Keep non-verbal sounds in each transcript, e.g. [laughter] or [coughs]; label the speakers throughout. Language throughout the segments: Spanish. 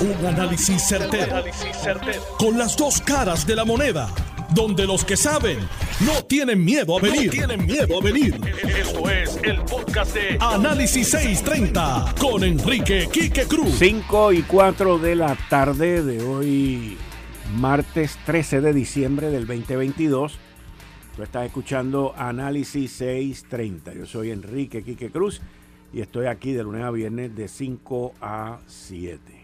Speaker 1: Un análisis certero, Con las dos caras de la moneda. Donde los que saben no tienen miedo a venir. tienen miedo a venir. Esto es el podcast de Análisis 630 con Enrique Quique Cruz.
Speaker 2: 5 y 4 de la tarde de hoy, martes 13 de diciembre del 2022. Tú estás escuchando Análisis 630. Yo soy Enrique Quique Cruz y estoy aquí de lunes a viernes de 5 a 7.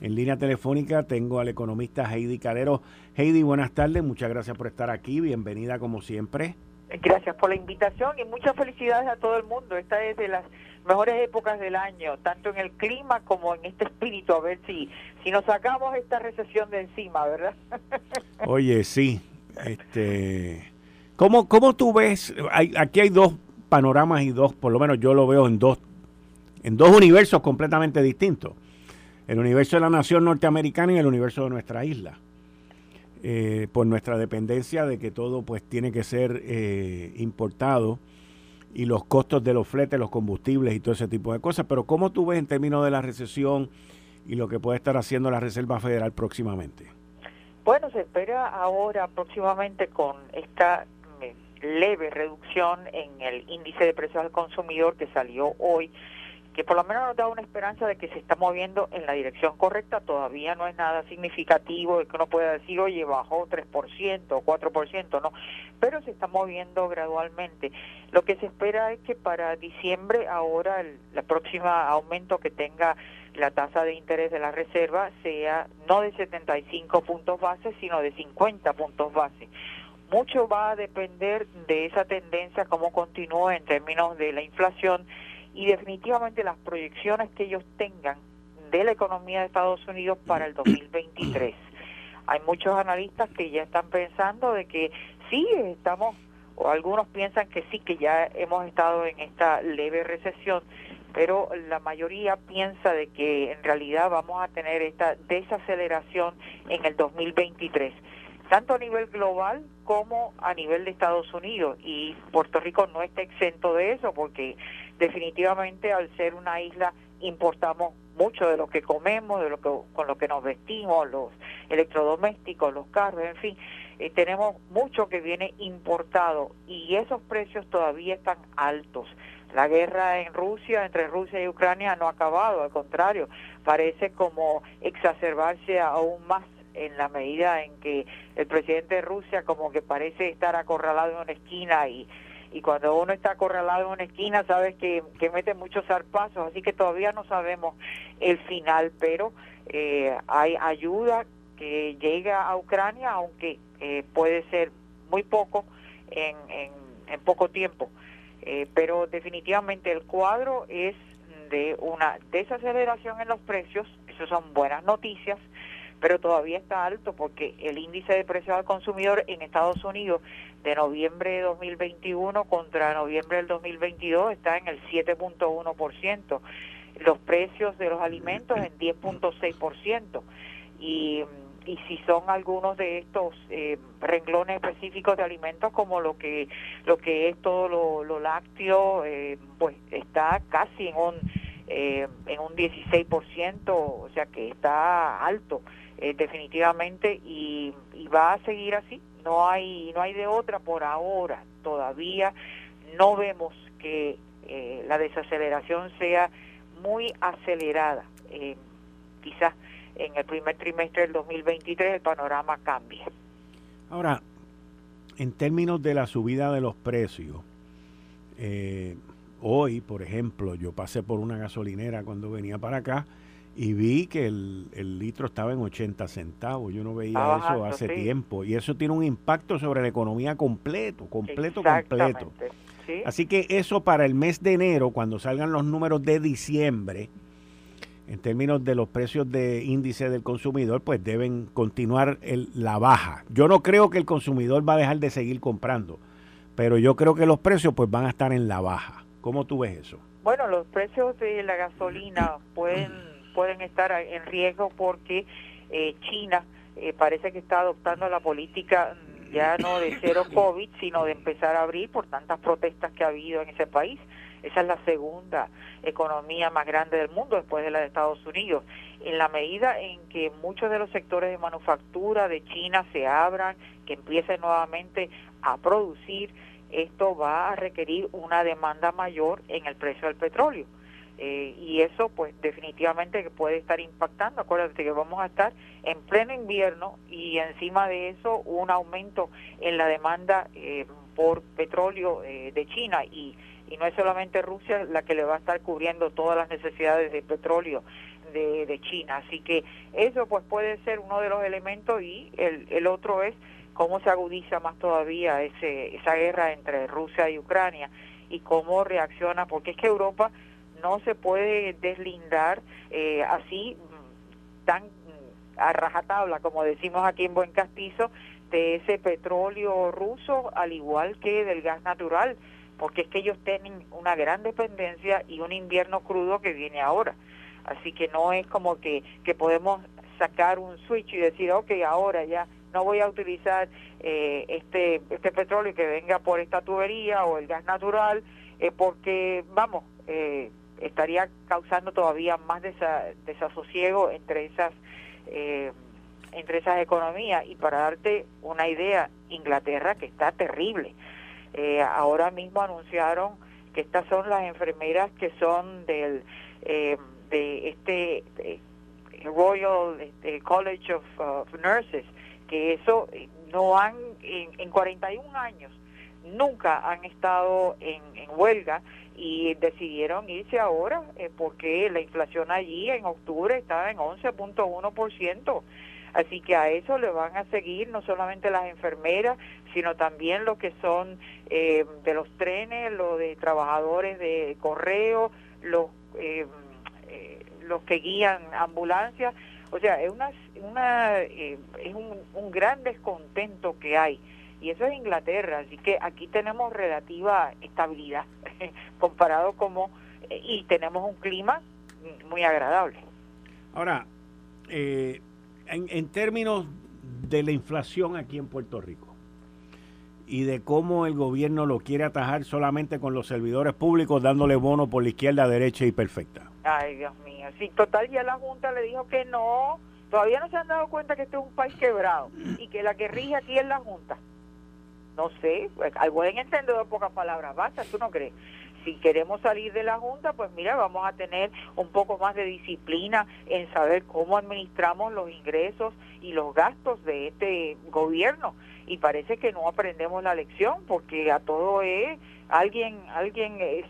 Speaker 2: En línea telefónica tengo al economista Heidi Calero. Heidi, buenas tardes, muchas gracias por estar aquí, bienvenida como siempre.
Speaker 3: Gracias por la invitación y muchas felicidades a todo el mundo. Esta es de las mejores épocas del año, tanto en el clima como en este espíritu, a ver si, si nos sacamos esta recesión de encima, ¿verdad? [laughs]
Speaker 2: Oye, sí. Este, ¿cómo, ¿Cómo tú ves? Hay, aquí hay dos panoramas y dos, por lo menos yo lo veo en dos, en dos universos completamente distintos. El universo de la nación norteamericana y el universo de nuestra isla. Eh, por nuestra dependencia de que todo pues tiene que ser eh, importado y los costos de los fletes, los combustibles y todo ese tipo de cosas. Pero ¿cómo tú ves en términos de la recesión y lo que puede estar haciendo la Reserva Federal próximamente?
Speaker 3: Bueno, se espera ahora próximamente con esta leve reducción en el índice de precios al consumidor que salió hoy, que por lo menos nos da una esperanza de que se está moviendo en la dirección correcta, todavía no es nada significativo de que uno pueda decir, oye, bajó 3% o 4%, no, pero se está moviendo gradualmente. Lo que se espera es que para diciembre, ahora, el la próxima aumento que tenga la tasa de interés de la reserva sea no de 75 puntos base, sino de 50 puntos base mucho va a depender de esa tendencia, cómo continúa en términos de la inflación y definitivamente las proyecciones que ellos tengan de la economía de Estados Unidos para el 2023. Hay muchos analistas que ya están pensando de que sí, estamos, o algunos piensan que sí, que ya hemos estado en esta leve recesión, pero la mayoría piensa de que en realidad vamos a tener esta desaceleración en el 2023 tanto a nivel global como a nivel de Estados Unidos. Y Puerto Rico no está exento de eso porque definitivamente al ser una isla importamos mucho de lo que comemos, de lo que con lo que nos vestimos, los electrodomésticos, los carros, en fin, eh, tenemos mucho que viene importado y esos precios todavía están altos. La guerra en Rusia, entre Rusia y Ucrania, no ha acabado, al contrario, parece como exacerbarse aún más en la medida en que el presidente de Rusia como que parece estar acorralado en una esquina y, y cuando uno está acorralado en una esquina sabes que, que mete muchos zarpazos, así que todavía no sabemos el final, pero eh, hay ayuda que llega a Ucrania, aunque eh, puede ser muy poco en, en, en poco tiempo. Eh, pero definitivamente el cuadro es de una desaceleración en los precios, eso son buenas noticias, pero todavía está alto porque el índice de precios al consumidor en Estados Unidos de noviembre de 2021 contra noviembre del 2022 está en el 7.1%, los precios de los alimentos en 10.6% y y si son algunos de estos eh, renglones específicos de alimentos como lo que lo que es todo lo, lácteo eh, pues está casi en un eh, en un 16% o sea que está alto eh, definitivamente y, va a seguir así. No hay no hay de otra por ahora todavía. No vemos que eh, la desaceleración sea muy acelerada. Eh, quizás en el primer trimestre del 2023 el panorama cambie.
Speaker 2: Ahora en términos de la subida de los precios hoy por ejemplo yo pasé por una gasolinera cuando venía para acá y vi que el, litro estaba en 80 centavos. Yo no veía eso hace tiempo. Y eso tiene un impacto sobre la economía completo, completo, completo. Así que eso para el mes de enero, cuando salgan los números de diciembre, en términos de los precios de índice del consumidor, pues deben continuar el, la baja. Yo no creo que el consumidor va a dejar de seguir comprando, pero yo creo que los precios pues van a estar en la baja. ¿Cómo tú ves eso?
Speaker 3: Bueno, los precios de la gasolina pueden pueden estar en riesgo porque eh, China eh, parece que está adoptando la política mm, ya no de cero [coughs] COVID, sino de empezar a abrir por tantas protestas que ha habido en ese país. esa es la segunda economía más grande del mundo después de la de Estados Unidos. En la medida en que muchos de los sectores de manufactura de China se abran, que empiecen nuevamente a producir, esto va a requerir una demanda mayor en el precio del petróleo. Eh, y eso pues definitivamente puede estar impactando. Acuérdate que vamos a estar en pleno invierno y encima de eso un aumento en la demanda eh, por petróleo eh, de China y, y no es solamente Rusia la que le va a estar cubriendo todas las necesidades de petróleo de, de China. Así que eso pues puede ser uno de los elementos y el, el otro es cómo se agudiza más todavía ese, esa guerra entre Rusia y Ucrania y cómo reacciona, porque es que Europa no se puede deslindar eh, así mm, tan mm, a rajatabla, como decimos aquí en Buen Castizo, de ese petróleo ruso, al igual que del gas natural, porque es que ellos tienen una gran dependencia y un invierno crudo que viene ahora. Así que no es como que, que podemos sacar un switch y decir, ok, ahora ya no voy a utilizar eh, este, este petróleo que venga por esta tubería o el gas natural, eh, porque, vamos, eh, estaría causando todavía más desasosiego entre esas eh, entre esas economías. Y para darte una idea Inglaterra que está terrible. Eh, ahora mismo anunciaron que estas son las enfermeras que son del eh, de este Royal este, College of, Nurses que eso no han en, en 41 años nunca han estado en, en huelga y decidieron irse ahora eh, porque la inflación allí en octubre estaba en 11.1%. Así que a eso le van a seguir no solamente las enfermeras, sino también lo que son eh, de los trenes, lo de trabajadores de correo, los, eh, los que guían ambulancias. O sea, es, una, una es un, un gran descontento que hay y eso es Inglaterra, así que aquí tenemos relativa estabilidad [laughs] comparado como eh, y tenemos un clima muy agradable.
Speaker 2: Ahora, eh, en, en términos de la inflación aquí en Puerto Rico y de cómo el gobierno lo quiere atajar solamente con los servidores públicos dándole bono por la izquierda, derecha y perfecta.
Speaker 3: Ay, Dios mío. Sí, total, ya la Junta le dijo que no. Todavía no se han dado cuenta que este es un país quebrado y que la que rige aquí es la Junta no sé, pues, al buen entendedor pocas palabras basta, ¿tú no crees? Si queremos salir de la Junta, pues mira, vamos a tener un poco más de disciplina en saber cómo administramos los ingresos y los gastos de este gobierno. Y parece que no aprendemos la lección, porque a todo es alguien alguien eh,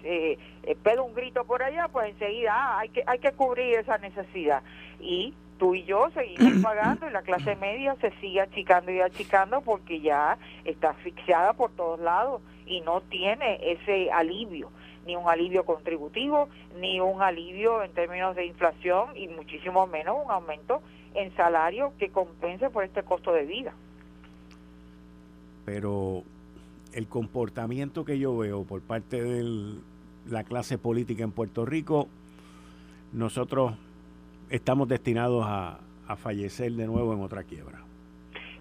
Speaker 3: eh, un grito por allá, pues enseguida ah, hay que hay que cubrir esa necesidad. Y tú y yo seguimos [clears throat] pagando y la clase media se sigue achicando y achicando porque ya está asfixiada por todos lados y no tiene ese alivio, ni un alivio contributivo, ni un alivio en términos de inflación y muchísimo menos un aumento en salario que compense por este costo de vida.
Speaker 2: Pero el comportamiento que yo veo por parte de la clase política en Puerto Rico, nosotros estamos destinados a, fallecer de nuevo en otra quiebra.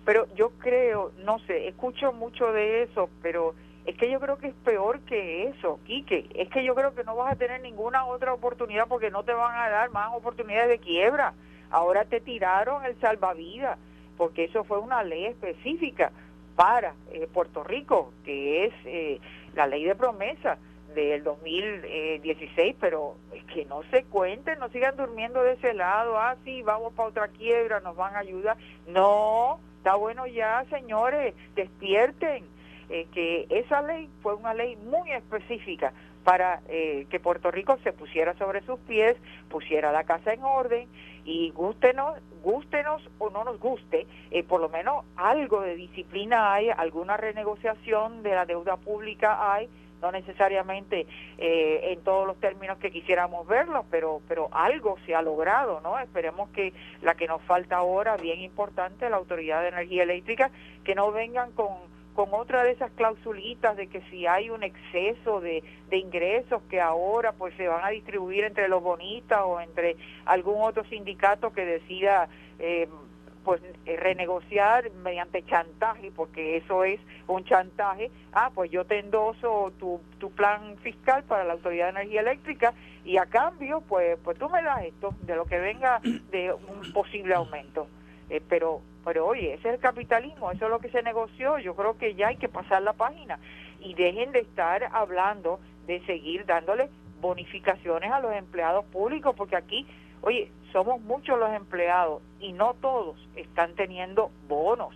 Speaker 3: Pero yo creo, no sé, escucho mucho de eso, pero es que yo creo que es peor que eso, Quique. Es que yo creo que no vas a tener ninguna otra oportunidad porque no te van a dar más oportunidades de quiebra. Ahora te tiraron el salvavidas, porque eso fue una ley específica para eh, Puerto Rico, que es eh, la ley de promesa del 2016, pero que no se cuenten, no sigan durmiendo de ese lado, ah, sí, vamos para otra quiebra, nos van a ayudar. No, está bueno ya, señores, despierten, eh, que esa ley fue una ley muy específica para eh, que Puerto Rico se pusiera sobre sus pies, pusiera la casa en orden y gustenos, gustenos o no nos guste, eh, por lo menos algo de disciplina hay, alguna renegociación de la deuda pública hay, no necesariamente eh, en todos los términos que quisiéramos verlo, pero, pero algo se ha logrado, ¿no? Esperemos que la que nos falta ahora, bien importante, la Autoridad de Energía Eléctrica, que no vengan con con otra de esas clausulitas de que si hay un exceso de, de ingresos que ahora pues se van a distribuir entre los bonistas o entre algún otro sindicato que decida eh, pues eh, renegociar mediante chantaje, porque eso es un chantaje, ah, pues yo te endoso tu, tu plan fiscal para la Autoridad de Energía Eléctrica y a cambio, pues, pues tú me das esto, de lo que venga de un posible aumento. Eh, pero, pero oye, ese es el capitalismo, eso es lo que se negoció, yo creo que ya hay que pasar la página y dejen de estar hablando de seguir dándole bonificaciones a los empleados públicos, porque aquí, oye, somos muchos los empleados y no todos están teniendo bonos.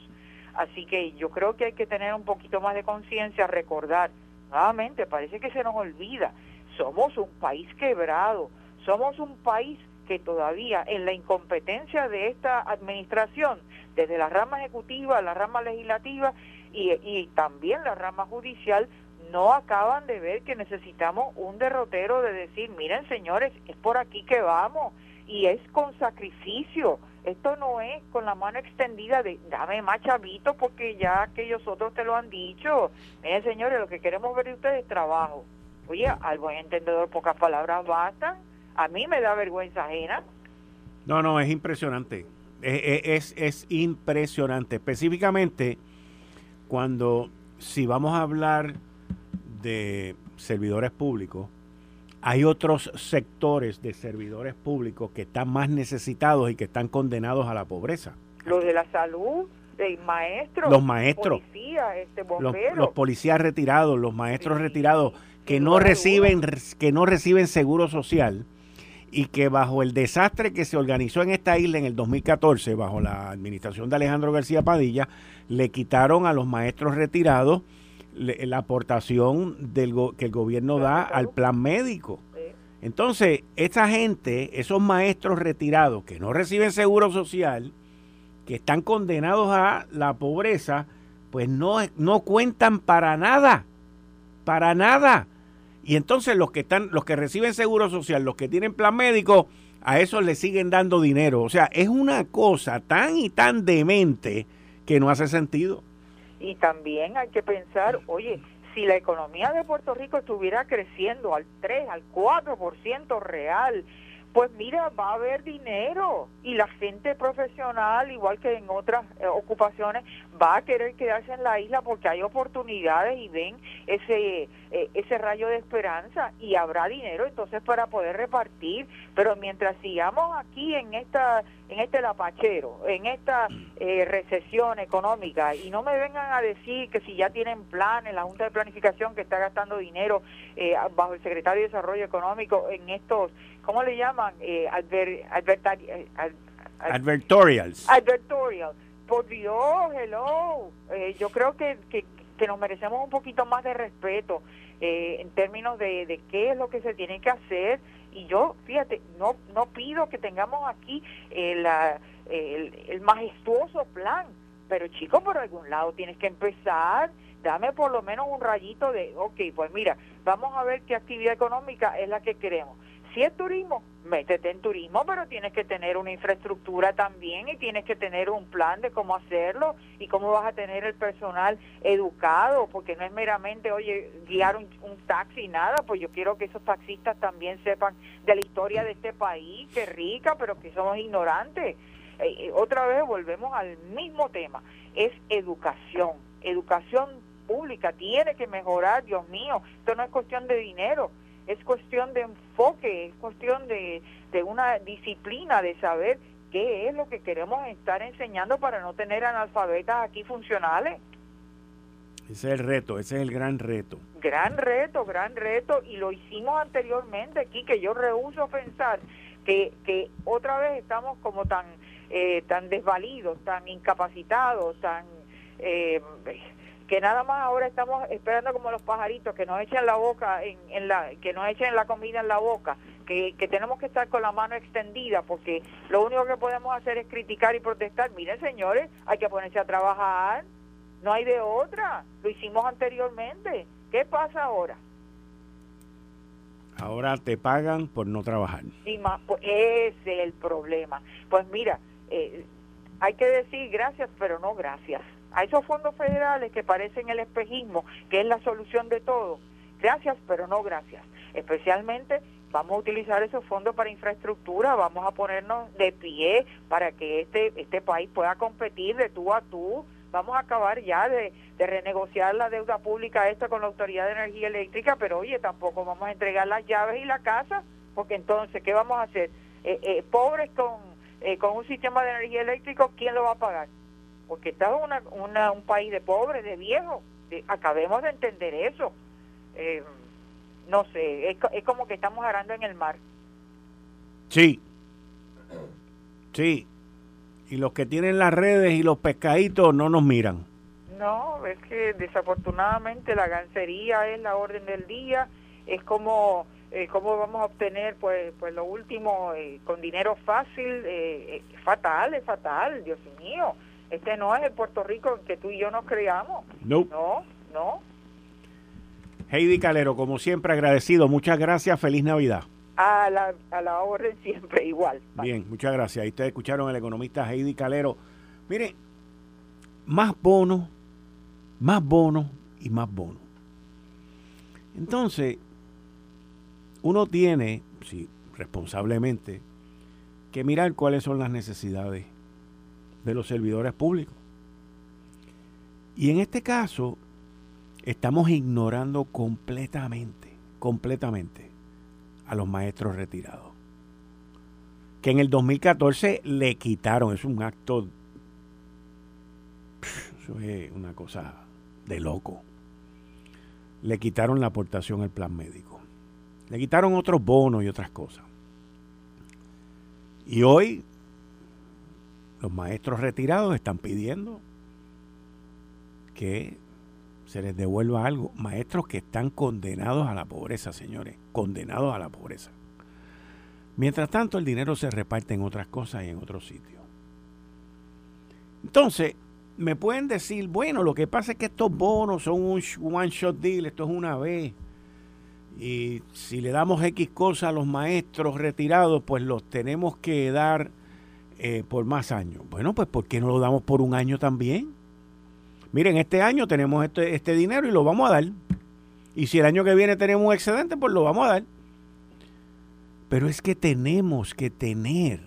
Speaker 3: Así que yo creo que hay que tener un poquito más de conciencia, recordar, nuevamente, parece que se nos olvida, somos un país quebrado, somos un país que todavía en la incompetencia de esta administración, desde la rama ejecutiva, la rama legislativa y, también la rama judicial, no acaban de ver que necesitamos un derrotero de decir, miren señores, es por aquí que vamos y es con sacrificio. Esto no es con la mano extendida de dame más chavito porque ya aquellos otros te lo han dicho. Miren señores, lo que queremos ver de ustedes es trabajo. Oye, al buen entendedor pocas palabras bastan. A mí me da vergüenza ajena.
Speaker 2: No, no, es impresionante. Es, es, impresionante. Específicamente cuando, si vamos a hablar de servidores públicos, hay otros sectores de servidores públicos que están más necesitados y que están condenados a la pobreza.
Speaker 3: Los de la salud, los maestros,
Speaker 2: los maestros,
Speaker 3: policías, este,
Speaker 2: los, policías retirados, los maestros retirados que no reciben que no reciben seguro social y que bajo el desastre que se organizó en esta isla en el 2014 bajo la administración de Alejandro García Padilla le quitaron a los maestros retirados la aportación del que el gobierno da al plan médico. Entonces, esa gente, esos maestros retirados que no reciben seguro social, que están condenados a la pobreza, pues no, no cuentan para nada, para nada. Y entonces los que están, los que reciben seguro social, los que tienen plan médico, a esos le siguen dando dinero. O sea, es una cosa tan y tan demente que no hace sentido.
Speaker 3: Y también hay que pensar, oye, si la economía de Puerto Rico estuviera creciendo al 3, al 4% real, pues mira, va a haber dinero y la gente profesional, igual que en otras eh, ocupaciones, va a querer quedarse en la isla porque hay oportunidades y ven ese eh, ese rayo de esperanza y habrá dinero entonces para poder repartir. Pero mientras sigamos aquí en esta en este lapachero, en esta eh, recesión económica y no me vengan a decir que si ya tienen planes, la Junta de Planificación que está gastando dinero bajo el Secretario de Desarrollo Económico en estos ¿cómo le llaman? Eh, eh
Speaker 2: advertorials.
Speaker 3: Advertorials. Por Dios, hello. Eh, yo creo que, que, nos merecemos un poquito más de respeto eh, en términos de, de qué es lo que se tiene que hacer. Y yo, fíjate, no, no pido que tengamos aquí el, el majestuoso plan, pero chicos, por algún lado tienes que empezar dame por lo menos un rayito de, ok, pues mira, vamos a ver qué actividad económica es la que queremos. Si es turismo, métete en turismo, pero tienes que tener una infraestructura también y tienes que tener un plan de cómo hacerlo y cómo vas a tener el personal educado, porque no es meramente, oye, guiar un, taxi y nada, pues yo quiero que esos taxistas también sepan de la historia de este país, que rica, pero que somos ignorantes. Eh, eh, otra vez volvemos al mismo tema, es educación, educación pública, tiene que mejorar, Dios mío, esto no es cuestión de dinero, es cuestión de enfoque, es cuestión de, de una disciplina, de saber qué es lo que queremos estar enseñando para no tener analfabetas aquí funcionales.
Speaker 2: Ese es el reto, ese es el gran reto.
Speaker 3: Gran reto, gran reto, y lo hicimos anteriormente aquí, que yo rehuso pensar que, que otra vez estamos como tan, eh, tan desvalidos, tan incapacitados, tan... Eh, que nada más ahora estamos esperando como los pajaritos que nos echen la boca en, en la que nos echen la comida en la boca que, que, tenemos que estar con la mano extendida porque lo único que podemos hacer es criticar y protestar. Miren señores hay que ponerse a trabajar no hay de otra. Lo hicimos anteriormente. Qué pasa ahora
Speaker 2: ahora te pagan por no trabajar.
Speaker 3: Y más pues ese es el problema. Pues mira eh, hay que decir gracias pero no gracias a esos fondos federales que parecen el espejismo, que es la solución de todo. Gracias, pero no gracias. Especialmente vamos a utilizar esos fondos para infraestructura, vamos a ponernos de pie para que este, este país pueda competir de tú a tú, vamos a acabar ya de, renegociar la deuda pública esta con la Autoridad de Energía Eléctrica, pero oye, tampoco vamos a entregar las llaves y la casa, porque entonces, ¿qué vamos a hacer? Eh, eh, pobres con, eh, con un sistema de energía eléctrica, ¿quién lo va a pagar? Porque estamos una, un país de pobres, de viejos, acabemos de entender eso. Eh, no sé, es, es como que estamos arando en el mar.
Speaker 2: Sí, sí. Y los que tienen las redes y los pescaditos no nos miran.
Speaker 3: No, es que desafortunadamente la gancería es la orden del día, es como eh, cómo vamos a obtener pues pues lo último eh, con dinero fácil, eh, eh, fatal, es fatal, Dios mío. Este no es el Puerto Rico que tú y yo nos creamos. No, no.
Speaker 2: Heidi Calero, como siempre agradecido, muchas gracias, feliz Navidad.
Speaker 3: A la, a la orden siempre igual.
Speaker 2: Bien, muchas gracias. Ahí ustedes escucharon al economista Heidi Calero. Mire, más bonos, más bonos y más bonos. Entonces, uno tiene, sí, responsablemente, que mirar cuáles son las necesidades de los servidores públicos. Y en este caso, estamos ignorando completamente, completamente a los maestros retirados. Que en el 2014 le quitaron, es un acto, eso es una cosa de loco. Le quitaron la aportación al plan médico. Le quitaron otros bonos y otras cosas. Y hoy los maestros retirados están pidiendo que se les devuelva algo. Maestros que están condenados a la pobreza, señores, condenados a la pobreza. Mientras tanto, el dinero se reparte en otras cosas y en otros sitios. Entonces, me pueden decir, bueno, lo que pasa es que estos bonos son un one shot deal, esto es una vez. Y si le damos X cosas a los maestros retirados, pues los tenemos que dar eh, por más años. Bueno, pues ¿por qué no lo damos por un año también? Miren, este año tenemos este, este dinero y lo vamos a dar. Y si el año que viene tenemos un excedente, pues lo vamos a dar. Pero es que tenemos que tener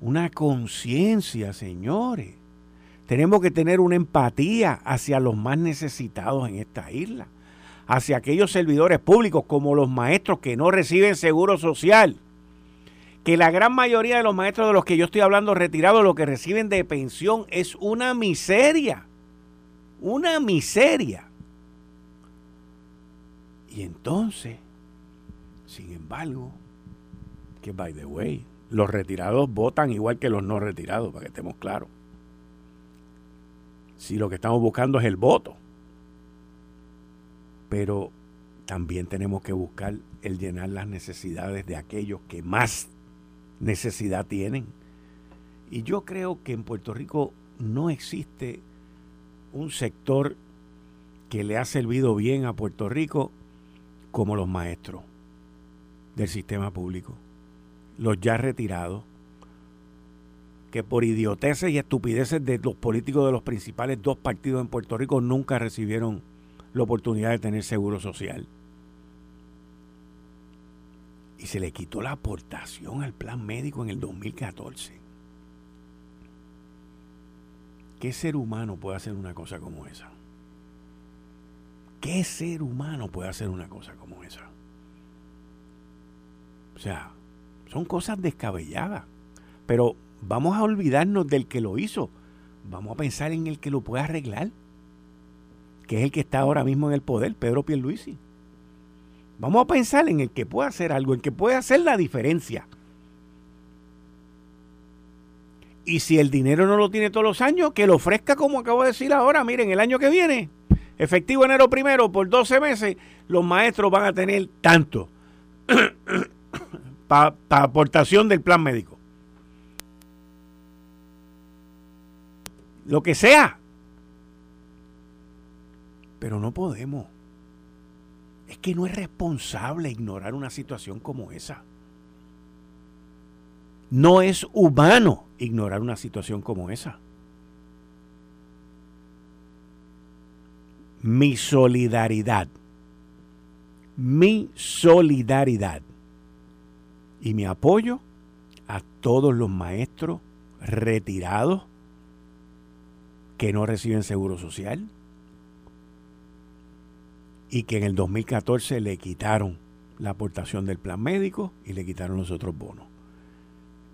Speaker 2: una conciencia, señores. Tenemos que tener una empatía hacia los más necesitados en esta isla. Hacia aquellos servidores públicos como los maestros que no reciben seguro social que la gran mayoría de los maestros de los que yo estoy hablando retirados, lo que reciben de pensión es una miseria. Una miseria. Y entonces, sin embargo, que by the way, los retirados votan igual que los no retirados, para que estemos claros. Si lo que estamos buscando es el voto. Pero también tenemos que buscar el llenar las necesidades de aquellos que más necesidad tienen. Y yo creo que en Puerto Rico no existe un sector que le ha servido bien a Puerto Rico como los maestros del sistema público, los ya retirados, que por idioteces y estupideces de los políticos de los principales dos partidos en Puerto Rico nunca recibieron la oportunidad de tener seguro social y se le quitó la aportación al plan médico en el 2014. ¿Qué ser humano puede hacer una cosa como esa? ¿Qué ser humano puede hacer una cosa como esa? O sea, son cosas descabelladas. Pero vamos a olvidarnos del que lo hizo. Vamos a pensar en el que lo puede arreglar. Que es el que está ahora mismo en el poder, Pedro Pierluisi. Vamos a pensar en el que puede hacer algo, en que puede hacer la diferencia. Y si el dinero no lo tiene todos los años, que lo ofrezca como acabo de decir ahora. Miren, el año que viene, efectivo enero primero, por 12 meses, los maestros van a tener tanto [coughs] para aportación del plan médico. Lo que sea. Pero no podemos. Es que no es responsable ignorar una situación como esa. No es humano ignorar una situación como esa. Mi solidaridad, mi solidaridad Y mi apoyo a todos los maestros retirados que no reciben seguro social y que en el 2014 le quitaron la aportación del plan médico y le quitaron los otros bonos.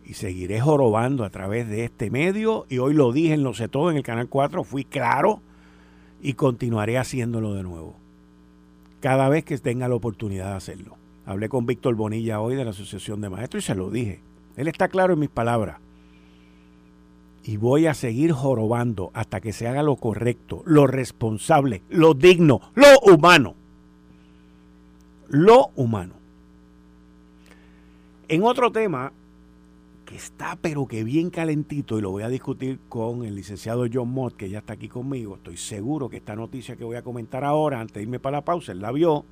Speaker 2: Y seguiré jorobando a través de este medio y hoy lo dije en Lo sé todo en el canal 4, fui claro y continuaré haciéndolo de nuevo. Cada vez que tenga la oportunidad de hacerlo. Hablé con Víctor Bonilla hoy de la Asociación de Maestros y se lo dije. Él está claro en mis palabras. Y voy a seguir jorobando hasta que se haga lo correcto, lo responsable, lo digno, lo humano. Lo humano. En otro tema que está pero que bien calentito y lo voy a discutir con el licenciado John Mott, que ya está aquí conmigo, estoy seguro que esta noticia que voy a comentar ahora, antes de irme para la pausa, él la vio,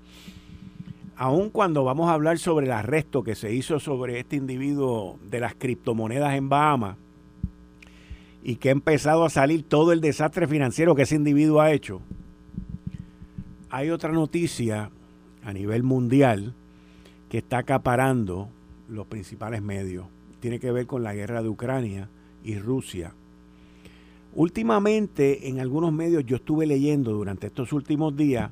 Speaker 2: aun cuando vamos a hablar sobre el arresto que se hizo sobre este individuo de las criptomonedas en Bahamas, y que ha empezado a salir todo el desastre financiero que ese individuo ha hecho, hay otra noticia a nivel mundial que está acaparando los principales medios. Tiene que ver con la guerra de Ucrania y Rusia. Últimamente en algunos medios yo estuve leyendo durante estos últimos días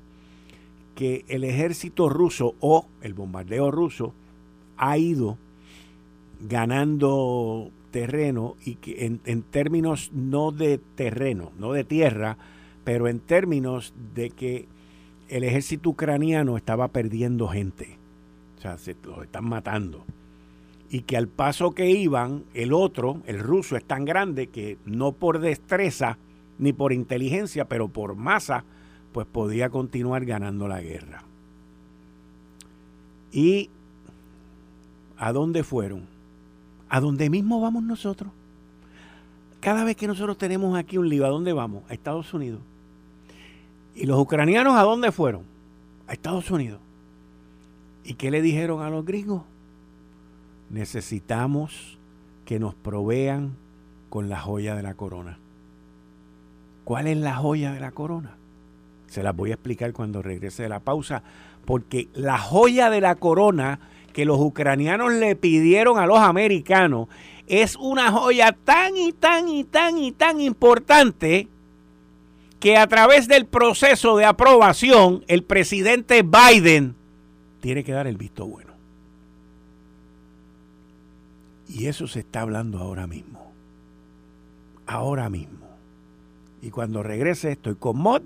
Speaker 2: que el ejército ruso o el bombardeo ruso ha ido ganando terreno y que en, términos no de terreno, no de tierra, pero en términos de que el ejército ucraniano estaba perdiendo gente. O sea, se los están matando. Y que al paso que iban, el otro, el ruso, es tan grande que no por destreza ni por inteligencia, pero por masa, pues podía continuar ganando la guerra. ¿Y a dónde fueron? A donde mismo vamos nosotros. Cada vez que nosotros tenemos aquí un lío, ¿a dónde vamos? A Estados Unidos. ¿Y los ucranianos a dónde fueron? A Estados Unidos. ¿Y qué le dijeron a los gringos? Necesitamos que nos provean con la joya de la corona. ¿Cuál es la joya de la corona? Se las voy a explicar cuando regrese de la pausa, porque la joya de la corona que los ucranianos le pidieron a los americanos es una joya tan y tan y tan y tan importante que a través del proceso de aprobación el presidente Biden tiene que dar el visto bueno. Y eso se está hablando ahora mismo. Ahora mismo. Y cuando regrese estoy con Mod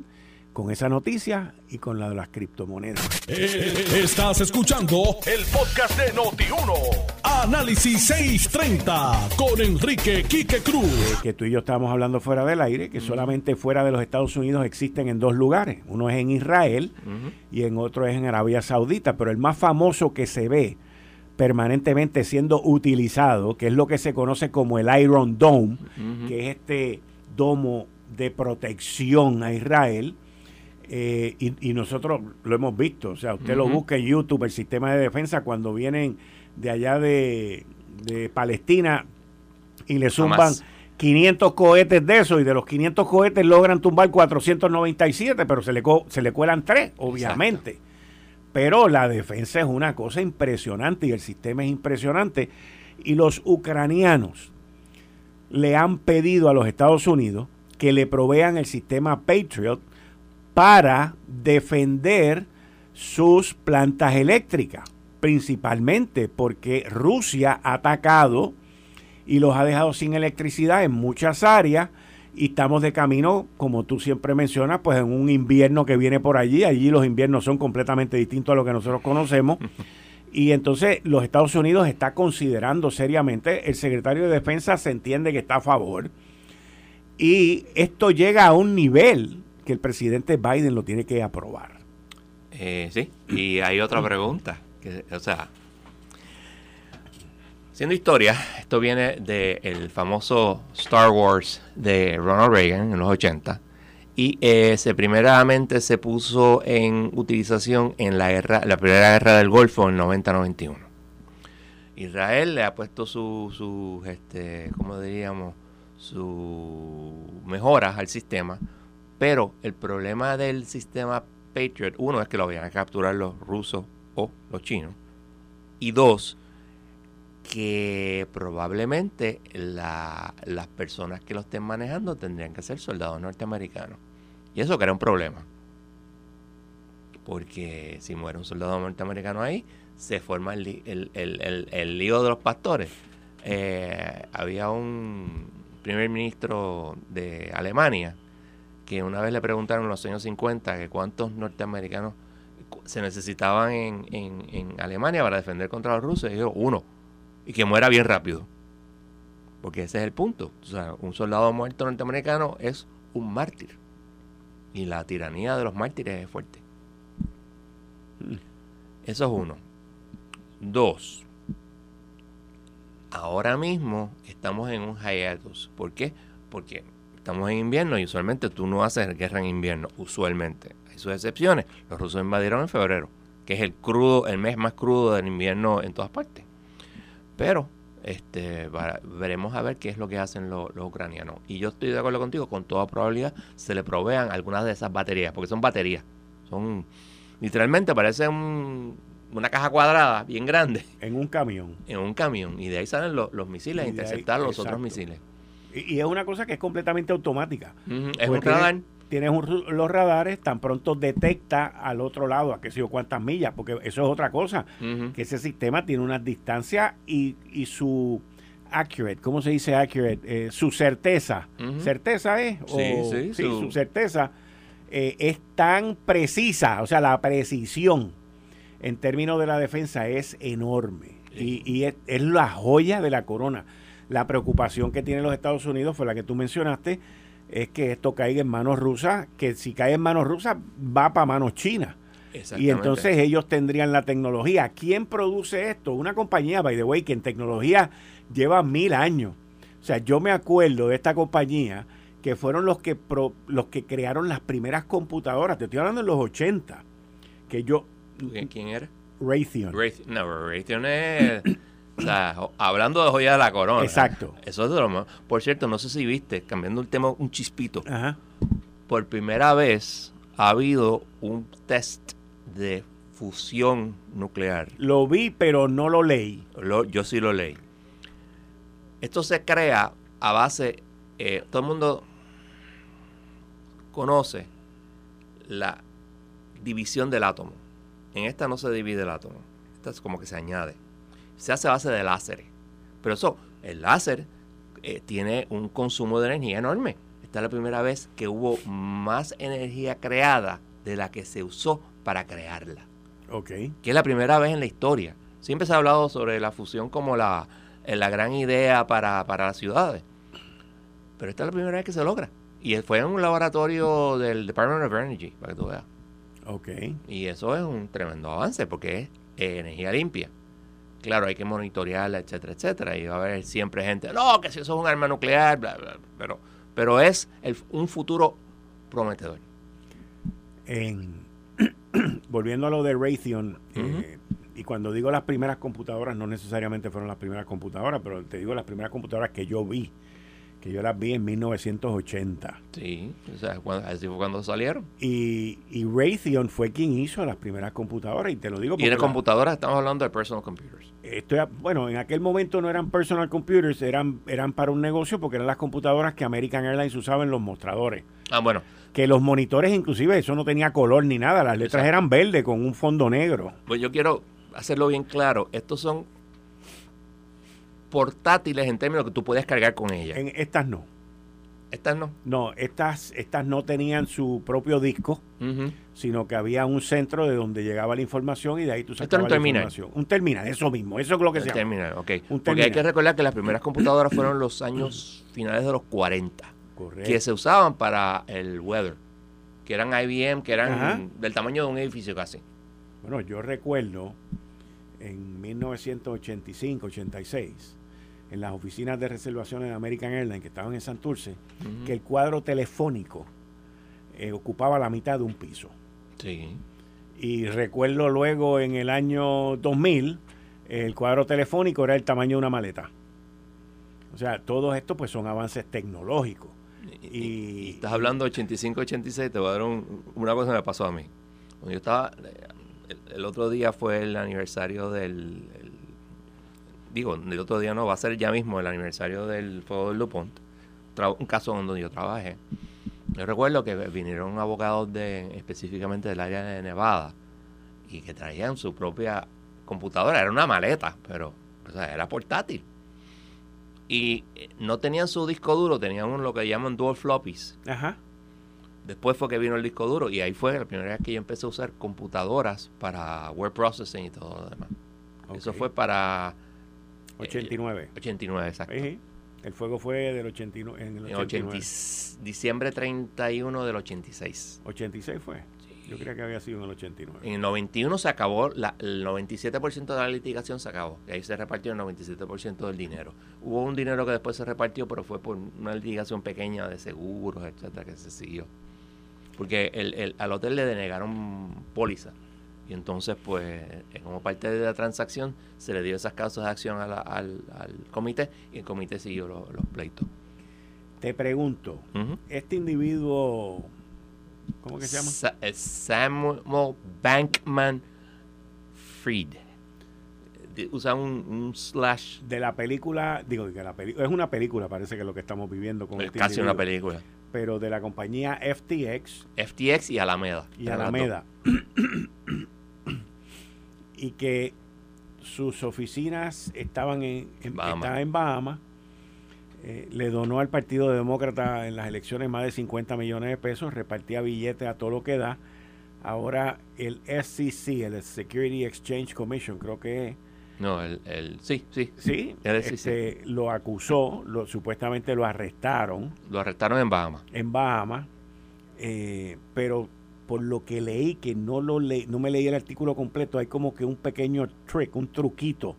Speaker 2: con esa noticia y con la de las criptomonedas.
Speaker 1: Eh, estás escuchando el podcast de Noti1. Análisis 630 con Enrique Quique Cruz.
Speaker 2: Eh, que tú y yo estábamos hablando fuera del aire, que solamente fuera de los Estados Unidos existen en dos lugares. Uno es en Israel y en otro es en Arabia Saudita, pero el más famoso que se ve permanentemente siendo utilizado, que es lo que se conoce como el Iron Dome, que es este domo de protección a Israel, eh, y, nosotros lo hemos visto, o sea, usted lo busca en YouTube, el sistema de defensa, cuando vienen de allá de, Palestina y le zumban 500 cohetes de eso y de los 500 cohetes logran tumbar 497, pero se le, se le cuelan tres, obviamente. Pero la defensa es una cosa impresionante y el sistema es impresionante. Y los ucranianos le han pedido a los Estados Unidos que le provean el sistema Patriot para defender sus plantas eléctricas, principalmente porque Rusia ha atacado y los ha dejado sin electricidad en muchas áreas y estamos de camino, como tú siempre mencionas, pues en un invierno que viene por allí. Allí los inviernos son completamente distintos a lo que nosotros conocemos. [laughs] Y entonces los Estados Unidos está considerando seriamente, el secretario de Defensa se entiende que está a favor. Y esto llega a un nivel que el presidente Biden lo tiene que aprobar.
Speaker 4: Eh, sí, y hay otra pregunta. Que, o sea, siendo historia, esto viene del famoso Star Wars de Ronald Reagan en los 80 y eh, se primeramente se puso en utilización en la guerra, la primera guerra del Golfo en 90-91. Israel le ha puesto sus, su, este, ¿cómo diríamos? Sus mejoras al sistema pero el problema del sistema Patriot, uno, es que lo vayan a capturar los rusos o los chinos. Y dos, que probablemente las personas que lo estén manejando tendrían que ser soldados norteamericanos. Y eso crea un problema. Porque si muere un soldado norteamericano ahí, se forma el, el, lío de los pastores. Eh, había un primer ministro de Alemania que una vez le preguntaron en los años 50 que cuántos norteamericanos se necesitaban en, en, Alemania para defender contra los rusos. Y dijo, uno. Y que muera bien rápido. Porque ese es el punto. O sea, un soldado muerto norteamericano es un mártir. Y la tiranía de los mártires es fuerte. Eso es uno. Dos. Ahora mismo estamos en un hiatus. ¿Por qué? Porque estamos en invierno y usualmente tú no haces guerra en invierno, usualmente. Hay sus excepciones. Los rusos invadieron en febrero, que es el crudo, el mes más crudo del invierno en todas partes. Pero este, veremos a ver qué es lo que hacen los, ucranianos. Y yo estoy de acuerdo contigo, con toda probabilidad se le provean algunas de esas baterías, porque son baterías. Son literalmente parece una caja cuadrada bien grande.
Speaker 2: En un camión.
Speaker 4: En un camión. Y de ahí salen los misiles a interceptar los otros misiles.
Speaker 2: Y, es una cosa que es completamente automática.
Speaker 4: Es un radar.
Speaker 2: Tienes los radares, tan pronto detecta al otro lado a qué sé yo cuántas millas, porque eso es otra cosa, que ese sistema tiene una distancia y, y su accurate, ¿cómo se dice accurate? Eh, su certeza, ¿certeza es?
Speaker 4: sí,
Speaker 2: sí, su, certeza eh, es tan precisa, o sea, la precisión en términos de la defensa es enorme y, y es, es, la joya de la corona. La preocupación que tienen los Estados Unidos fue la que tú mencionaste, es que esto caiga en manos rusas, que si cae en manos rusas va para manos chinas. Y entonces ellos tendrían la tecnología. ¿Quién produce esto? Una compañía, by the way, que en tecnología lleva mil años. O sea, yo me acuerdo de esta compañía que fueron los que, los que crearon las primeras computadoras. Te estoy hablando de los 80. Que yo...
Speaker 4: ¿Quién era?
Speaker 2: Raytheon.
Speaker 4: No, Raytheon es... O sea, hablando de joya de la corona.
Speaker 2: Exacto.
Speaker 4: Eso es de lo Por cierto, no sé si viste, cambiando el tema un chispito. Por primera vez ha habido un test de fusión nuclear.
Speaker 2: Lo vi, pero no lo leí.
Speaker 4: yo sí lo leí. Esto se crea a base, eh, todo el mundo conoce la división del átomo. En esta no se divide el átomo. Esta es como que se añade se hace a base de láseres. Pero eso, el láser eh, tiene un consumo de energía enorme. Esta es la primera vez que hubo más energía creada de la que se usó para crearla.
Speaker 2: Ok.
Speaker 4: Que es la primera vez en la historia. Siempre se ha hablado sobre la fusión como la, eh, la gran idea para, para las ciudades. Pero esta es la primera vez que se logra. Y fue en un laboratorio del Department of Energy, para que tú veas.
Speaker 2: Ok.
Speaker 4: Y eso es un tremendo avance porque es energía limpia. Claro, hay que monitorearla, etcétera, etcétera. Y va a haber siempre gente, no, que si eso es un arma nuclear, bla, bla, pero, pero es un futuro prometedor. [clears throat]
Speaker 2: volviendo a lo de Raytheon, eh, y cuando digo las primeras computadoras, no necesariamente fueron las primeras computadoras, pero te digo las primeras computadoras que yo vi que yo las vi en 1980.
Speaker 4: Sí, o sea, así fue cuando salieron.
Speaker 2: Y, y, Raytheon fue quien hizo las primeras computadoras, y te lo digo
Speaker 4: porque... Y de computadoras estamos hablando de personal computers.
Speaker 2: Estoy, bueno, en aquel momento no eran personal computers, eran, eran para un negocio porque eran las computadoras que American Airlines usaba en los mostradores.
Speaker 4: Ah, bueno.
Speaker 2: Que los monitores, inclusive, eso no tenía color ni nada, las letras eran verdes con un fondo negro.
Speaker 4: Pues yo quiero hacerlo bien claro, estos son portátiles en términos que tú puedes cargar con ellas.
Speaker 2: En estas no.
Speaker 4: Estas no.
Speaker 2: No, estas, estas no tenían su propio disco, sino que había un centro de donde llegaba la información y de ahí tú sacabas
Speaker 4: la información.
Speaker 2: Un terminal, eso mismo, eso es lo que se llama.
Speaker 4: Terminal, ok. Porque hay que recordar que las primeras computadoras fueron los años finales de los 40. Correcto. Que se usaban para el weather. Que eran IBM, que eran del tamaño de un edificio casi.
Speaker 2: Bueno, yo recuerdo en 1985, 86 en las oficinas de reservaciones de American Airlines que estaban en Santurce, que el cuadro telefónico eh, ocupaba la mitad de un piso.
Speaker 4: Sí.
Speaker 2: Y recuerdo luego en el año 2000, el cuadro telefónico era el tamaño de una maleta. O sea, todo esto pues son avances tecnológicos. Y,
Speaker 4: estás hablando de 85-86, te voy a dar una cosa que me pasó a mí. Cuando yo estaba, el, otro día fue el aniversario del digo, el otro día no, va a ser ya mismo el aniversario del fuego del DuPont, un caso donde yo trabajé. Yo recuerdo que vinieron abogados de específicamente del área de Nevada y que traían su propia computadora, era una maleta, pero era portátil. Y eh, no tenían su disco duro, tenían lo que llaman dual floppies. Ajá. Después fue que vino el disco duro y ahí fue la primera vez que yo empecé a usar computadoras para word processing y todo lo demás. Eso fue para...
Speaker 2: 89.
Speaker 4: 89, exacto.
Speaker 2: El fuego fue del 89, en el 89.
Speaker 4: diciembre 31 del 86.
Speaker 2: 86 fue. Yo creía que había sido en el 89. En
Speaker 4: el 91 se acabó, la, el 97% de la litigación se acabó. Y ahí se repartió el 97% del dinero. Hubo un dinero que después se repartió, pero fue por una litigación pequeña de seguros, etcétera, que se siguió. Porque el, el, al hotel le denegaron póliza. Y entonces, pues, como parte de la transacción, se le dio esas causas de acción al, al, comité y el comité siguió los pleitos.
Speaker 2: Te pregunto, este individuo ¿Cómo que se llama?
Speaker 4: Samuel Bankman Fried. Usa un, slash.
Speaker 2: De la película, digo, que la película, es una película, parece que es lo que estamos viviendo con
Speaker 4: Es este casi una película.
Speaker 2: Pero de la compañía FTX.
Speaker 4: FTX y Alameda.
Speaker 2: Y Alameda. [clears throat] [clears throat] y que sus oficinas estaban en, en en Bahamas eh, le donó al Partido Demócrata en las elecciones más de 50 millones de pesos, repartía billetes a todo lo que da. Ahora el SEC, el Security Exchange Commission, creo que
Speaker 4: No, el, el sí, sí.
Speaker 2: Sí, este, lo acusó, lo, supuestamente lo arrestaron.
Speaker 4: Lo arrestaron en Bahamas.
Speaker 2: En Bahamas, eh, pero por lo que leí, que no, lo le, no me leí el artículo completo, hay como que un pequeño trick, un truquito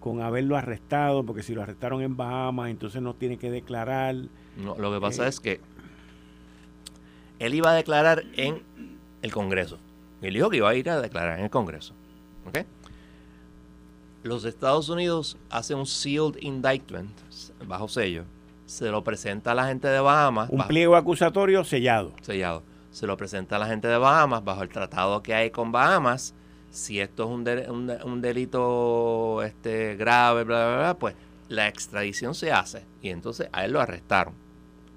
Speaker 2: con haberlo arrestado, porque si lo arrestaron en Bahamas, entonces no tiene que declarar.
Speaker 4: No, lo que pasa eh, es que él iba a declarar en el Congreso. Él dijo que iba a ir a declarar en el Congreso. Los Estados Unidos hacen un sealed indictment bajo sello. Se lo presenta a la gente de Bahamas.
Speaker 2: Un pliego acusatorio sellado.
Speaker 4: Sellado. Se lo presenta a la gente de Bahamas bajo el tratado que hay con Bahamas si esto es un, un, delito este, grave, bla, bla, bla, pues la extradición se hace. Y entonces a él lo arrestaron,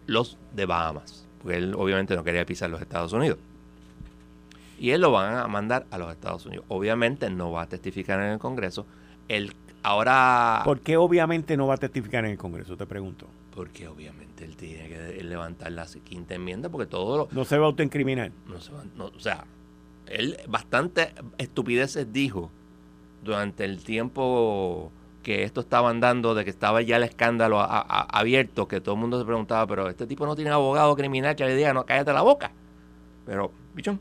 Speaker 4: los de Bahamas, porque él obviamente no quería pisar los Estados Unidos. Y él lo van a mandar a los Estados Unidos. Obviamente no va a testificar en el Congreso. El, ahora...
Speaker 2: ¿Por qué obviamente no va a testificar en el Congreso? Te pregunto.
Speaker 4: Porque obviamente él tiene que levantar la quinta enmienda porque todo lo...
Speaker 2: No se va a autoincriminar.
Speaker 4: No se va, no, o sea, él bastante estupideces dijo durante el tiempo que esto estaba andando, de que estaba ya el escándalo abierto, que todo el mundo se preguntaba, pero este tipo no tiene abogado criminal que le diga, no, cállate la boca. Pero, bichón,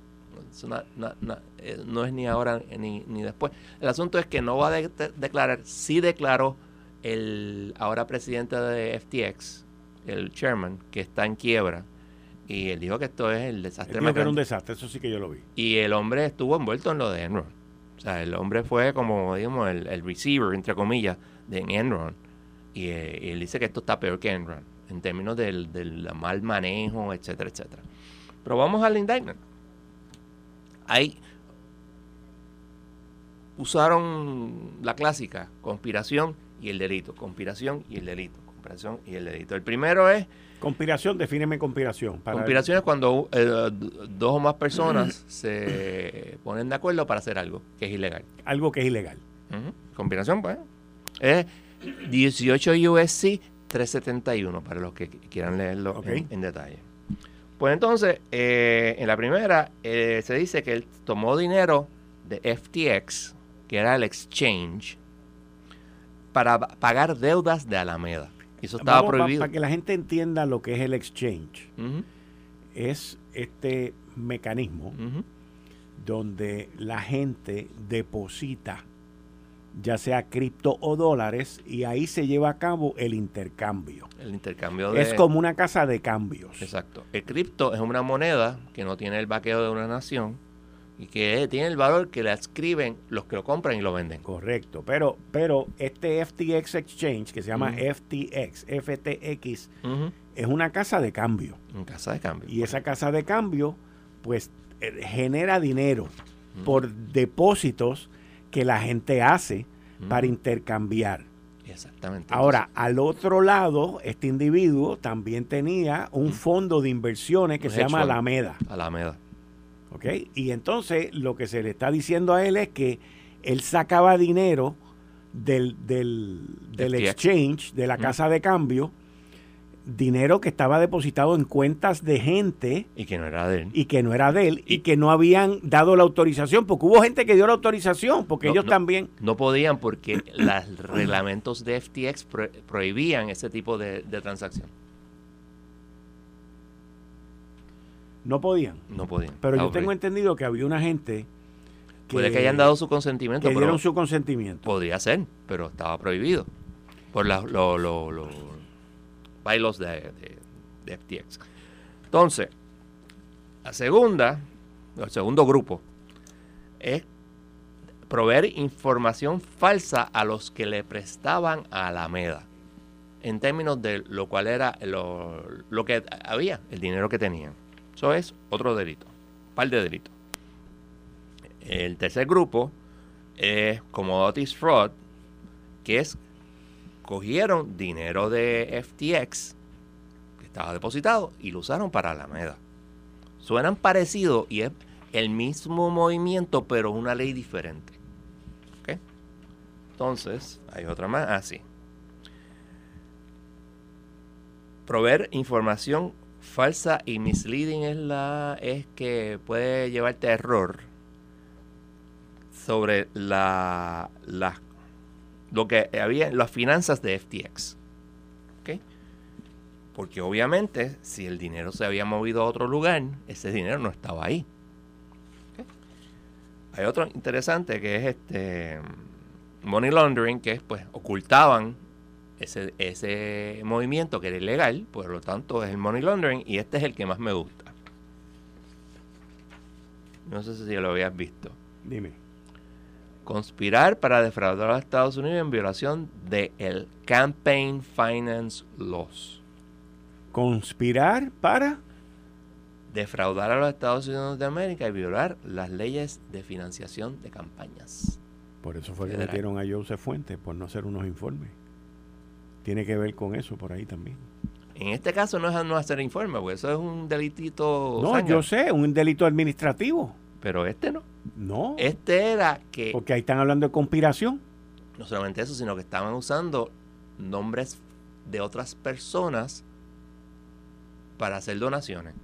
Speaker 4: eh, no es ni ahora ni, ni, después. El asunto es que no va a declarar, sí declaró el ahora presidente de FTX, el chairman, que está en quiebra, y él dijo que esto es el desastre
Speaker 2: más era un desastre, eso sí que yo lo vi.
Speaker 4: Y el hombre estuvo envuelto en lo de Enron. O sea, el hombre fue como, digamos, el, receiver, entre comillas, de Enron. Y, eh, él dice que esto está peor que Enron, en términos del, del mal manejo, etcétera, etcétera. Pero vamos al indictment. Ahí usaron la clásica, conspiración y el delito, conspiración y el delito, conspiración y el delito. El primero es
Speaker 2: Conspiración, defíneme conspiración.
Speaker 4: conspiración es cuando eh, dos o más personas [clears throat] se ponen de acuerdo para hacer algo que es ilegal.
Speaker 2: Algo que es ilegal.
Speaker 4: Conspiración, pues. Es 18 USC 371, para los que quieran leerlo en, detalle. Pues entonces, eh, en la primera eh, se dice que él tomó dinero de FTX, que era el exchange, para pagar deudas de Alameda eso estaba prohibido.
Speaker 2: Para que la gente entienda lo que es el exchange, es este mecanismo donde la gente deposita ya sea cripto o dólares, y ahí se lleva a cabo el intercambio.
Speaker 4: El intercambio de...
Speaker 2: Es como una casa de cambios.
Speaker 4: Exacto. El cripto es una moneda que no tiene el vaqueo de una nación, y que tiene el valor que le escriben los que lo compran y lo venden.
Speaker 2: Correcto, pero, pero este FTX Exchange, que se llama FTX, FTX, es una casa de cambio.
Speaker 4: Una casa de cambio.
Speaker 2: Y esa casa de cambio, pues, eh, genera dinero por depósitos que la gente hace para intercambiar.
Speaker 4: Exactamente.
Speaker 2: Ahora, al otro lado, este individuo también tenía un fondo de inversiones que se llama Alameda.
Speaker 4: Alameda.
Speaker 2: ¿Ok? Y entonces lo que se le está diciendo a él es que él sacaba dinero del, del, del exchange, de la casa de cambio, dinero que estaba depositado en cuentas de gente
Speaker 4: y que no era de él.
Speaker 2: y que no era de él y, que no habían dado la autorización porque hubo gente que dio la autorización porque ellos también.
Speaker 4: no podían porque los reglamentos de FTX prohibían ese tipo de, transacción
Speaker 2: no podían
Speaker 4: no podían
Speaker 2: pero yo tengo entendido que había una gente
Speaker 4: que, puede que hayan dado su consentimiento
Speaker 2: que dieron su consentimiento
Speaker 4: podría ser pero estaba prohibido por la, lo, lo bailos de, de, FTX. Entonces, la segunda, el segundo grupo, es proveer información falsa a los que le prestaban a Alameda, en términos de lo cual era lo, lo que había, el dinero que tenían. Eso es otro delito, par de delitos. El tercer grupo es Commodities Fraud, que es cogieron dinero de FTX que estaba depositado y lo usaron para Alameda. Suenan parecidos y es el mismo movimiento, pero una ley diferente. Entonces, hay otra más. así. Ah, Proveer información falsa y misleading es, la, es que puede llevarte a error sobre la, las lo que había las finanzas de FTX. Porque obviamente si el dinero se había movido a otro lugar, ese dinero no estaba ahí. Hay otro interesante que es este money laundering, que es pues ocultaban ese, ese movimiento que era ilegal, por lo tanto es el money laundering y este es el que más me gusta. No sé si lo habías visto.
Speaker 2: Dime
Speaker 4: conspirar para defraudar a los Estados Unidos en violación del el Campaign Finance Laws.
Speaker 2: Conspirar para
Speaker 4: defraudar a los Estados Unidos de América y violar las leyes de financiación de campañas.
Speaker 2: Por eso fue que metieron a Joseph Fuentes, por no hacer unos informes. Tiene que ver con eso por ahí también.
Speaker 4: En este caso no es no hacer informes, porque eso es un delitito.
Speaker 2: No, yo sé, un delito administrativo.
Speaker 4: Pero este no.
Speaker 2: No.
Speaker 4: Este era que...
Speaker 2: Porque ahí están hablando de conspiración.
Speaker 4: No solamente eso, sino que estaban usando nombres de otras personas para hacer donaciones.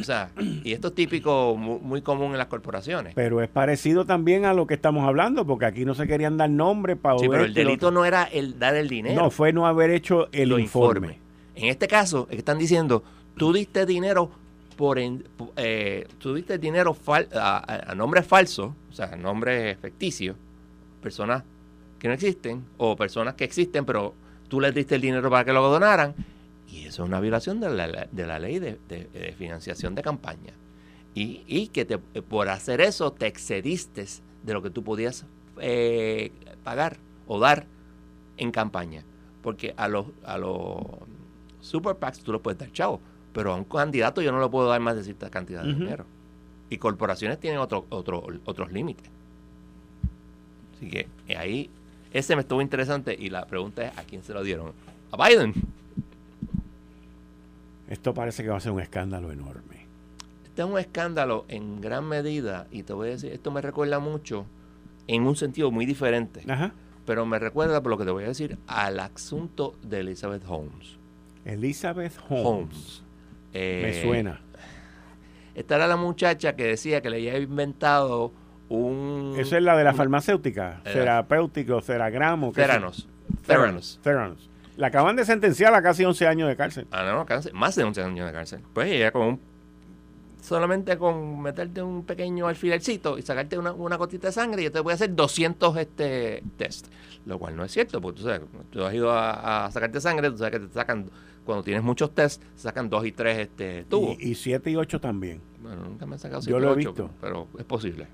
Speaker 4: O sea, y esto es típico, muy, común en las corporaciones.
Speaker 2: Pero es parecido también a lo que estamos hablando, porque aquí no se querían dar nombres para...
Speaker 4: Sí, pero el delito no era el dar el dinero.
Speaker 2: No, fue no haber hecho el informe.
Speaker 4: En este caso, es que están diciendo, tú diste dinero por eh, tuviste dinero a, nombres falsos, o sea, nombres ficticios, personas que no existen o personas que existen, pero tú les diste el dinero para que lo donaran, y eso es una violación de la, de la ley de, financiación de campaña. Y, y que te, por hacer eso te excediste de lo que tú podías eh, pagar o dar en campaña. Porque a los, a los super PACs tú lo puedes dar, chavo pero a un candidato yo no le puedo dar más de cierta cantidad de dinero. Y corporaciones tienen otro, otro, otros límites. Así que eh, ahí, ese me estuvo interesante y la pregunta es, ¿a quién se lo dieron? A Biden.
Speaker 2: Esto parece que va a ser un escándalo enorme.
Speaker 4: Este es un escándalo en gran medida, y te voy a decir, esto me recuerda mucho, en un sentido muy diferente, pero me recuerda, por lo que te voy a decir, al asunto de Elizabeth Holmes.
Speaker 2: Elizabeth Holmes.
Speaker 4: Eh,
Speaker 2: Me suena.
Speaker 4: Esta era la muchacha que decía que le había inventado un...
Speaker 2: Esa es la de la farmacéutica, terapéutico, ceragramo.
Speaker 4: Theranos.
Speaker 2: Theranos. Theranos. La acaban de sentenciar a casi 11 años de cárcel.
Speaker 4: Ah, no, más de 11 años de cárcel. Pues ella con un solamente con meterte un pequeño alfilercito y sacarte una, una gotita de sangre, yo te voy a hacer 200 este, test. Lo cual no es cierto, porque tú sabes, tú has ido a, sacarte sangre, tú sabes que te sacan, cuando tienes muchos tests, sacan dos y tres este, tubos.
Speaker 2: Y, siete y ocho también.
Speaker 4: Bueno, nunca me han sacado siete Yo lo he visto. pero es posible.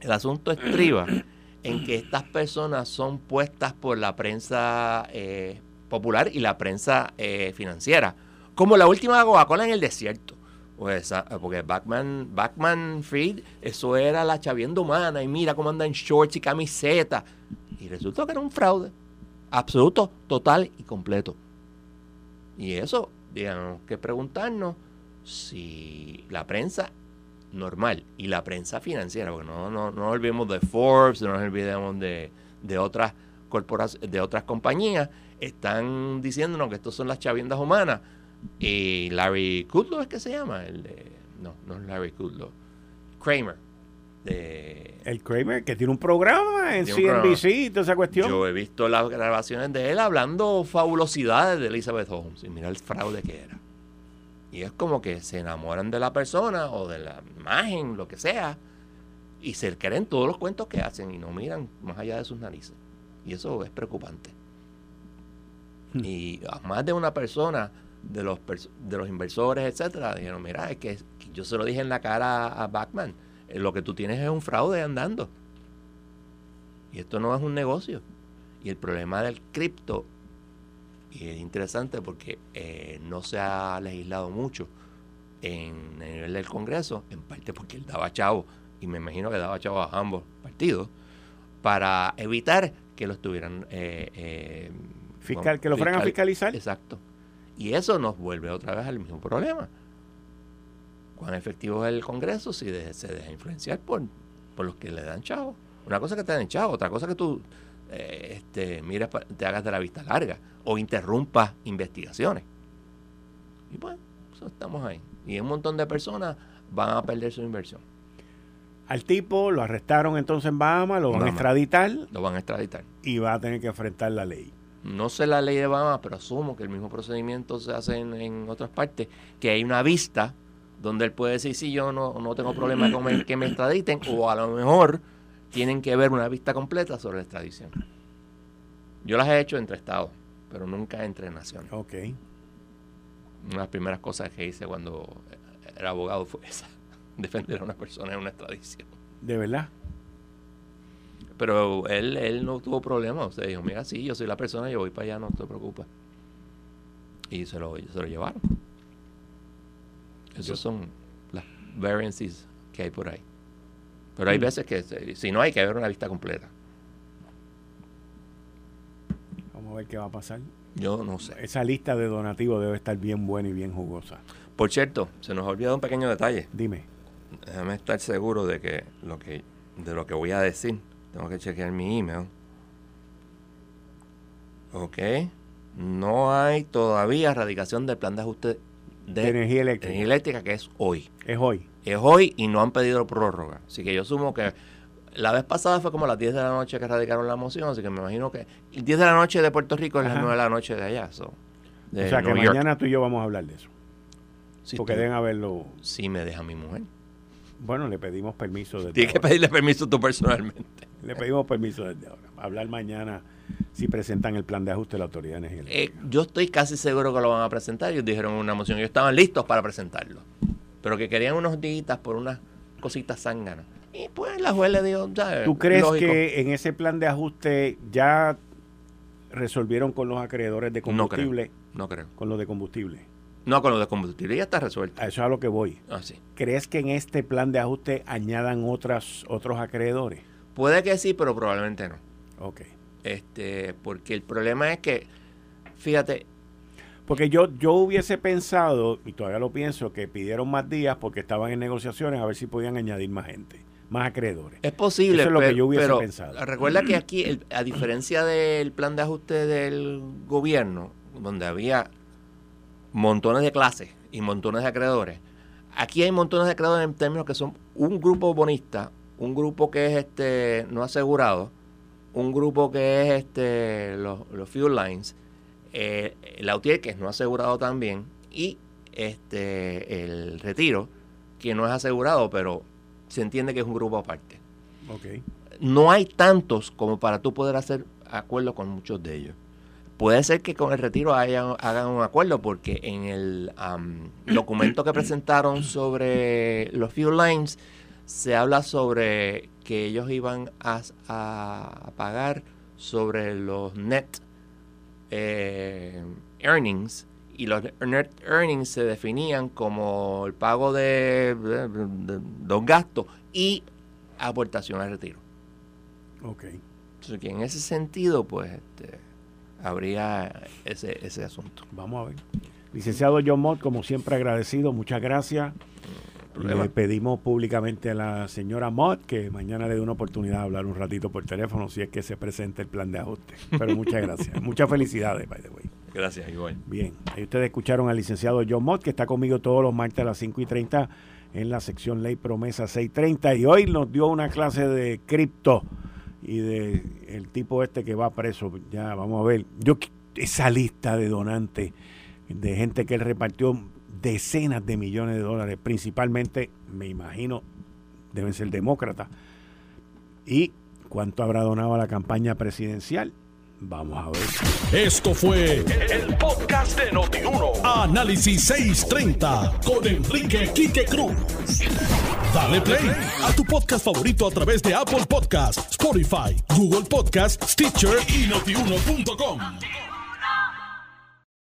Speaker 4: El asunto estriba [clears throat] en que estas personas son puestas por la prensa eh, popular y la prensa eh, financiera, como la última Coca-Cola en el desierto. Pues, ah, porque Batman, Batman Freed, eso era la chavienda humana. Y mira cómo anda en shorts y camiseta. Y resultó que era un fraude. Absoluto, total y completo. Y eso, digamos que preguntarnos si la prensa normal y la prensa financiera, porque no, no, no nos olvidemos de Forbes, no nos olvidemos de, de otras corporaciones, de otras compañías, están diciéndonos que estos son las chaviendas humanas. Y Larry Kudlow es que se llama, el de, no, no es Larry Kudlow, Kramer. De,
Speaker 2: el Kramer que tiene un programa en CNBC y toda esa cuestión.
Speaker 4: Yo he visto las grabaciones de él hablando fabulosidades de Elizabeth Holmes y mira el fraude que era. Y es como que se enamoran de la persona o de la imagen, lo que sea, y se creen todos los cuentos que hacen y no miran más allá de sus narices. Y eso es preocupante. Hmm. Y a más de una persona de los, de los inversores, etcétera, dijeron, mira, es que yo se lo dije en la cara a Bachman, eh, lo que tú tienes es un fraude andando. Y esto no es un negocio. Y el problema del cripto y es interesante porque eh, no se ha legislado mucho en el nivel del Congreso, en parte porque él daba chavo, y me imagino que daba chavo a ambos partidos, para evitar que lo estuvieran... Eh, eh,
Speaker 2: Fiscal, que lo fueran a fiscalizar.
Speaker 4: Exacto. Y eso nos vuelve otra vez al mismo problema. Cuán efectivo es el Congreso si se deja influenciar por, por los que le dan chavo. Una cosa que te dan chavo, otra cosa que tú eh, este, mira, te hagas de la vista larga o interrumpas investigaciones. Y bueno, pues estamos ahí. Y un montón de personas van a perder su inversión.
Speaker 2: Al tipo lo arrestaron entonces en Bahamas, lo van a extraditar.
Speaker 4: Lo van a extraditar.
Speaker 2: Y va a tener que enfrentar la ley.
Speaker 4: No sé la ley de Bahamas, pero asumo que el mismo procedimiento se hace en, otras partes, que hay una vista donde él puede decir, sí, yo no, no tengo problema con que me extraditen, o a lo mejor tienen que ver una vista completa sobre la extradición. Yo las he hecho entre estados, pero nunca entre naciones.
Speaker 2: Ok.
Speaker 4: Una de las primeras cosas que hice cuando era abogado fue esa, [laughs] defender a una persona en una extradición.
Speaker 2: ¿De verdad?
Speaker 4: Pero él, él no tuvo problema. O sea, dijo, mira, sí, yo soy la persona, yo voy para allá, no te preocupes. Y se lo, se lo llevaron. Esas son las variances que hay por ahí. Pero hay mm. veces que si no hay que ver una vista completa.
Speaker 2: Vamos a ver qué va a pasar.
Speaker 4: Yo no sé.
Speaker 2: Esa lista de donativos debe estar bien buena y bien jugosa.
Speaker 4: Por cierto, se nos ha olvidado un pequeño detalle.
Speaker 2: Dime.
Speaker 4: Déjame estar seguro de que lo que de lo que voy a decir. Tengo que chequear mi email. Ok. No hay todavía radicación del plan de ajuste
Speaker 2: de, energía eléctrica.
Speaker 4: energía eléctrica, que es hoy.
Speaker 2: Es hoy
Speaker 4: es hoy y no han pedido prórroga. Así que yo sumo que la vez pasada fue como las 10 de la noche que radicaron la moción, así que me imagino que el 10 de la noche de Puerto Rico es las 9 de la noche de allá. o
Speaker 2: sea que mañana tú y yo vamos a hablar de eso. porque deben haberlo.
Speaker 4: Sí, me deja mi mujer.
Speaker 2: Bueno, le pedimos permiso
Speaker 4: desde Tienes que pedirle permiso tú personalmente.
Speaker 2: Le pedimos permiso desde ahora. Hablar mañana si presentan el plan de ajuste de la autoridad energética.
Speaker 4: Eh, yo estoy casi seguro que lo van a presentar. Ellos dijeron una moción. Ellos estaban listos para presentarlo pero que querían unos días por unas cositas zánganas. Y pues la juez le dijo,
Speaker 2: ¿Tú crees que en ese plan de ajuste ya resolvieron con los acreedores de combustible?
Speaker 4: No creo.
Speaker 2: Con los de combustible.
Speaker 4: No, con los de combustible ya está resuelto.
Speaker 2: A eso es a lo que voy.
Speaker 4: Ah, sí.
Speaker 2: ¿Crees que en este plan de ajuste añadan otras, otros acreedores?
Speaker 4: Puede que sí, pero probablemente no.
Speaker 2: Ok.
Speaker 4: Este, porque el problema es que, fíjate,
Speaker 2: porque yo, yo hubiese pensado, y todavía lo pienso, que pidieron más días porque estaban en negociaciones a ver si podían añadir más gente, más acreedores.
Speaker 4: Es posible, Eso es lo que yo hubiese pensado. Recuerda que aquí, a diferencia del plan de ajuste del gobierno, donde había montones de clases y montones de acreedores, aquí hay montones de acreedores en términos que son un grupo bonista, un grupo que es este no asegurado, un grupo que es este los, los fuel lines eh, el Autier, que es no asegurado también, y este el retiro, que no es asegurado, pero se entiende que es un grupo aparte. No hay tantos como para tú poder hacer acuerdo con muchos de ellos. Puede ser que con el retiro hayan, hagan un acuerdo porque en el [coughs] documento que presentaron sobre los fuel lines se habla sobre que ellos iban a, a pagar sobre los net eh, earnings y los net earnings se definían como el pago de, los gastos y aportación al retiro.
Speaker 2: Ok.
Speaker 4: Entonces, que en ese sentido, pues, este, habría ese, ese asunto.
Speaker 2: Vamos a ver. Licenciado John Mott, como siempre agradecido, muchas gracias. Le pedimos públicamente a la señora Mott que mañana le dé una oportunidad de hablar un ratito por teléfono si es que se presenta el plan de ajuste. Pero muchas gracias. [laughs] muchas felicidades, by the way.
Speaker 4: Gracias, igual.
Speaker 2: Bien, ahí ustedes escucharon al licenciado John Mott, que está conmigo todos los martes a las 5 y 30 en la sección Ley Promesa 630. Y hoy nos dio una clase de cripto y de el tipo este que va preso. Ya, vamos a ver. Yo, esa lista de donantes, de gente que él repartió decenas de millones de dólares, principalmente, me imagino, deben ser demócratas. ¿Y cuánto habrá donado a la campaña presidencial? Vamos a ver.
Speaker 1: Esto fue el, podcast de Notiuno. Análisis 630 con Enrique Quique Cruz. Dale play a tu podcast favorito a través de Apple Podcasts, Spotify, Google Podcasts, Stitcher y notiuno.com.